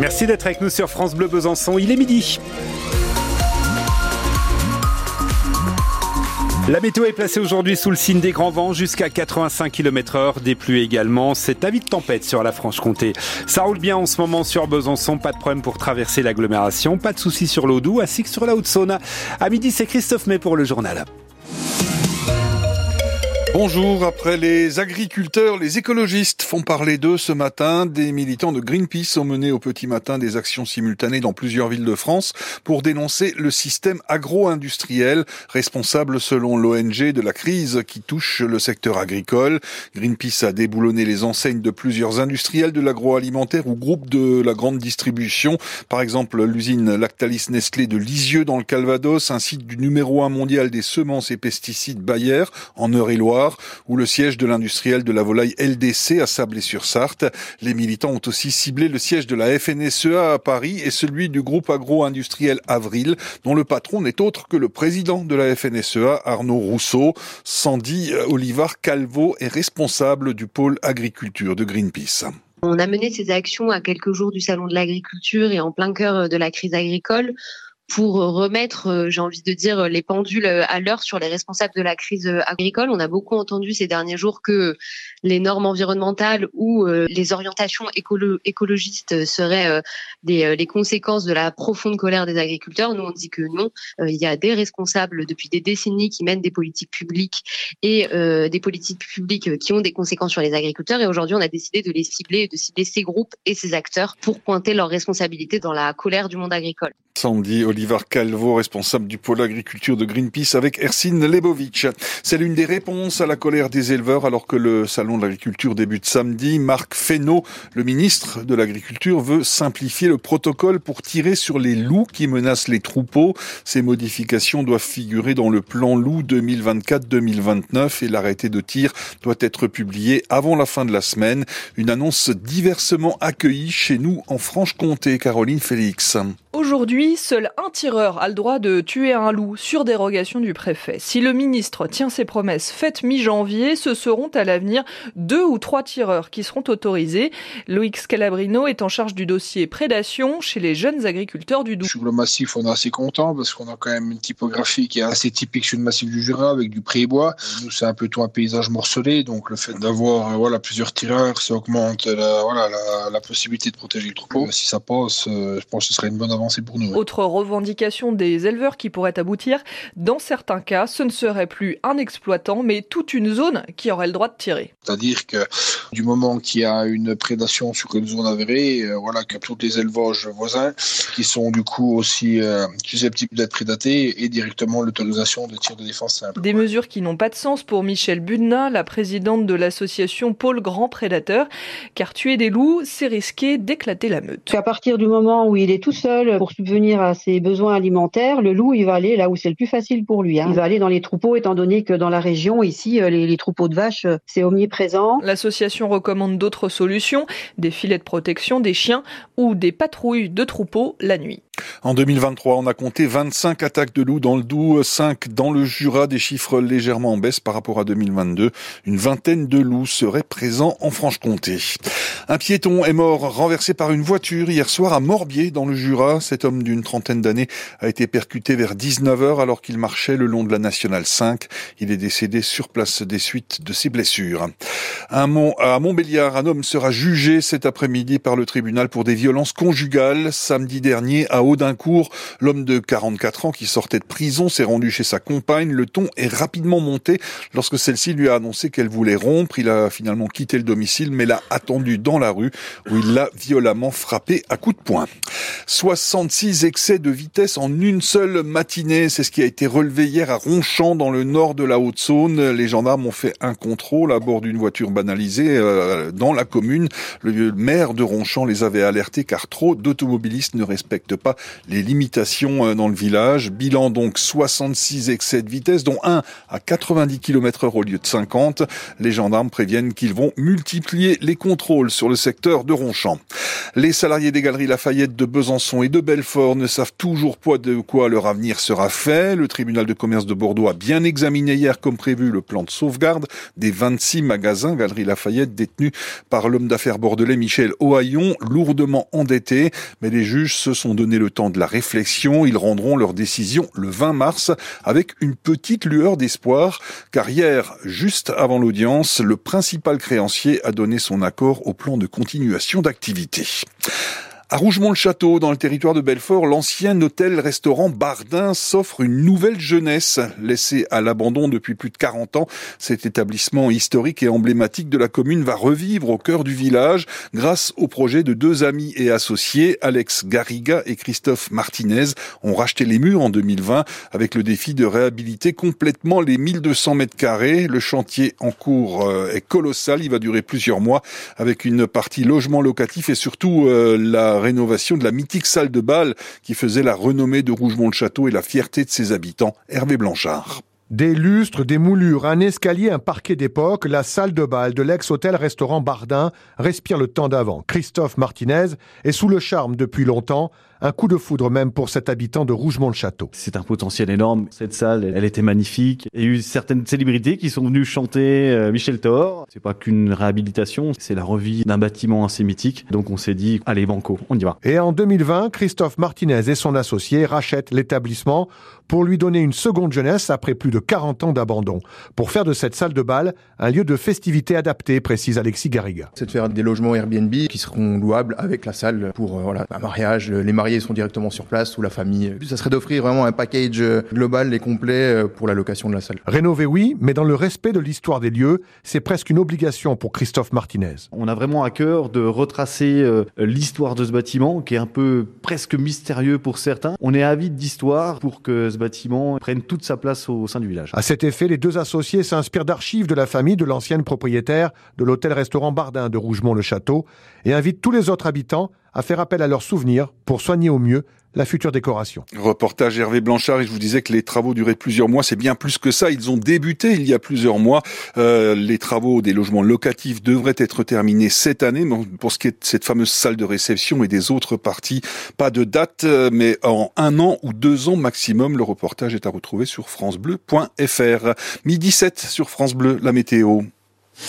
Merci d'être avec nous sur France Bleu Besançon. Il est midi. La météo est placée aujourd'hui sous le signe des grands vents jusqu'à 85 km heure, des pluies également. C'est avis de tempête sur la Franche-Comté. Ça roule bien en ce moment sur Besançon, pas de problème pour traverser l'agglomération, pas de soucis sur l'eau doux, ainsi que sur la Haute-Saône. À midi, c'est Christophe May pour le journal. Bonjour, après les agriculteurs, les écologistes font parler d'eux ce matin. Des militants de Greenpeace ont mené au petit matin des actions simultanées dans plusieurs villes de France pour dénoncer le système agro-industriel responsable selon l'ONG de la crise qui touche le secteur agricole. Greenpeace a déboulonné les enseignes de plusieurs industriels de l'agroalimentaire ou groupes de la grande distribution. Par exemple, l'usine Lactalis Nestlé de Lisieux dans le Calvados, un site du numéro un mondial des semences et pesticides Bayer en Eure-et-Loire ou le siège de l'industriel de la volaille LDC à Sablé-sur-Sarthe. Les militants ont aussi ciblé le siège de la FNSEA à Paris et celui du groupe agro-industriel Avril, dont le patron n'est autre que le président de la FNSEA, Arnaud Rousseau. Sandy Olivar Calvo est responsable du pôle agriculture de Greenpeace. On a mené ces actions à quelques jours du salon de l'agriculture et en plein cœur de la crise agricole pour remettre, euh, j'ai envie de dire, les pendules euh, à l'heure sur les responsables de la crise euh, agricole. On a beaucoup entendu ces derniers jours que les normes environnementales ou les orientations écologistes seraient des, les conséquences de la profonde colère des agriculteurs. Nous, on dit que non. Il y a des responsables depuis des décennies qui mènent des politiques publiques et des politiques publiques qui ont des conséquences sur les agriculteurs. Et aujourd'hui, on a décidé de les cibler, de cibler ces groupes et ces acteurs pour pointer leurs responsabilités dans la colère du monde agricole. Olivar Calvo, responsable du pôle agriculture de Greenpeace avec Ersine Lebovic. C'est l'une des réponses à la colère des éleveurs alors que le salon de l'agriculture débute samedi. Marc Fesneau, le ministre de l'agriculture, veut simplifier le protocole pour tirer sur les loups qui menacent les troupeaux. Ces modifications doivent figurer dans le plan loup 2024-2029 et l'arrêté de tir doit être publié avant la fin de la semaine. Une annonce diversement accueillie chez nous en Franche-Comté. Caroline Félix. Aujourd'hui, seul un tireur a le droit de tuer un loup sur dérogation du préfet. Si le ministre tient ses promesses faites mi-janvier, ce seront à l'avenir deux ou trois tireurs qui seront autorisés. Loïc Scalabrino est en charge du dossier prédation chez les jeunes agriculteurs du Doubs. Sur le massif, on est assez content parce qu'on a quand même une typographie qui est assez typique sur le massif du Jura avec du pré-bois. Nous, c'est un peu tout un paysage morcelé, donc le fait d'avoir euh, voilà plusieurs tireurs, ça augmente la, voilà la, possibilité de protéger le troupeau. Si ça passe, euh, je pense que ce serait une bonne pour nous. Autre revendication des éleveurs qui pourrait aboutir, dans certains cas, ce ne serait plus un exploitant, mais toute une zone qui aurait le droit de tirer. C'est-à-dire que du moment qu'il y a une prédation sur une zone avérée, euh, voilà, que tous les élevages voisins qui sont du coup aussi euh, susceptibles d'être prédatés et directement l'autorisation de tir de défense simple. Des mesures qui n'ont pas de sens pour Michel Budna, la présidente de l'association Pôle Grand Prédateur, car tuer des loups, c'est risquer d'éclater la meute. À partir du moment où il est tout seul pour subvenir à ses besoins alimentaires, le loup, il va aller là où c'est le plus facile pour lui. Hein. Il va aller dans les troupeaux, étant donné que dans la région, ici, euh, les, les troupeaux de vaches, euh, c'est omniprésent. L'association recommande d'autres solutions, des filets de protection, des chiens ou des patrouilles de troupeaux la nuit. En 2023, on a compté 25 attaques de loups dans le Doubs, 5 dans le Jura, des chiffres légèrement en baisse par rapport à 2022. Une vingtaine de loups seraient présents en Franche-Comté. Un piéton est mort renversé par une voiture hier soir à Morbier dans le Jura. Cet homme d'une trentaine d'années a été percuté vers 19h alors qu'il marchait le long de la Nationale 5. Il est décédé sur place des suites de ses blessures. Un à Montbéliard, un homme sera jugé cet après-midi par le tribunal pour des violences conjugales. Samedi dernier, à Audincourt, l'homme de 44 ans qui sortait de prison s'est rendu chez sa compagne. Le ton est rapidement monté lorsque celle-ci lui a annoncé qu'elle voulait rompre. Il a finalement quitté le domicile mais l'a attendu dans la rue où il l'a violemment frappé à coups de poing. 66 excès de vitesse en une seule matinée, c'est ce qui a été relevé hier à Ronchamp dans le nord de la Haute-Saône. Les gendarmes ont fait un contrôle à bord d'une voiture banalisée euh, dans la commune. Le maire de Ronchamp les avait alertés car trop d'automobilistes ne respectent pas les limitations euh, dans le village. Bilan donc 66 excès de vitesse, dont un à 90 km heure au lieu de 50. Les gendarmes préviennent qu'ils vont multiplier les contrôles sur le secteur de Ronchamp. Les salariés des Galeries Lafayette de Besançon et de Belfort ne savent toujours pas de quoi leur avenir sera fait. Le tribunal de commerce de Bordeaux a bien examiné hier comme prévu le plan de sauvegarde des 26 magasins Galerie Lafayette détenus par l'homme d'affaires bordelais Michel Ohaillon, lourdement endetté. Mais les juges se sont donné le temps de la réflexion. Ils rendront leur décision le 20 mars avec une petite lueur d'espoir car hier, juste avant l'audience, le principal créancier a donné son accord au plan de continuation d'activité. À Rougemont-le-Château, dans le territoire de Belfort, l'ancien hôtel-restaurant Bardin s'offre une nouvelle jeunesse. Laissé à l'abandon depuis plus de 40 ans, cet établissement historique et emblématique de la commune va revivre au cœur du village grâce au projet de deux amis et associés, Alex Garriga et Christophe Martinez, ont racheté les murs en 2020 avec le défi de réhabiliter complètement les 1200 mètres carrés. Le chantier en cours euh, est colossal, il va durer plusieurs mois avec une partie logement locatif et surtout euh, la rénovation de la mythique salle de bal qui faisait la renommée de Rougemont-le-Château et la fierté de ses habitants, Hervé Blanchard. Des lustres, des moulures, un escalier, un parquet d'époque, la salle de bal de l'ex-hôtel-restaurant Bardin respire le temps d'avant. Christophe Martinez est sous le charme depuis longtemps, un coup de foudre même pour cet habitant de Rougemont-le-Château. C'est un potentiel énorme. Cette salle, elle était magnifique. Il y a eu certaines célébrités qui sont venues chanter euh, Michel Thor. C'est pas qu'une réhabilitation, c'est la revie d'un bâtiment assez mythique. Donc on s'est dit, allez banco, on y va. Et en 2020, Christophe Martinez et son associé rachètent l'établissement pour lui donner une seconde jeunesse après plus de 40 ans d'abandon. Pour faire de cette salle de bal un lieu de festivité adapté, précise Alexis Garriga. C'est de faire des logements Airbnb qui seront louables avec la salle pour euh, voilà, un mariage, les mariés sont directement sur place ou la famille. Ça serait d'offrir vraiment un package euh, global et complet euh, pour la location de la salle. Rénover, oui, mais dans le respect de l'histoire des lieux, c'est presque une obligation pour Christophe Martinez. On a vraiment à cœur de retracer euh, l'histoire de ce bâtiment, qui est un peu presque mystérieux pour certains. On est avide d'histoire pour que ce bâtiment prenne toute sa place au sein du village. À cet effet, les deux associés s'inspirent d'archives de la famille de l'ancienne propriétaire de l'hôtel-restaurant Bardin de Rougemont-le-Château et invitent tous les autres habitants à faire appel à leurs souvenirs pour soigner au mieux la future décoration. Reportage Hervé Blanchard et je vous disais que les travaux duraient plusieurs mois, c'est bien plus que ça. Ils ont débuté il y a plusieurs mois. Euh, les travaux des logements locatifs devraient être terminés cette année. Pour ce qui est de cette fameuse salle de réception et des autres parties, pas de date, euh, mais en un an ou deux ans maximum. Le reportage est à retrouver sur francebleu.fr. Midi 7 sur France Bleu, la météo.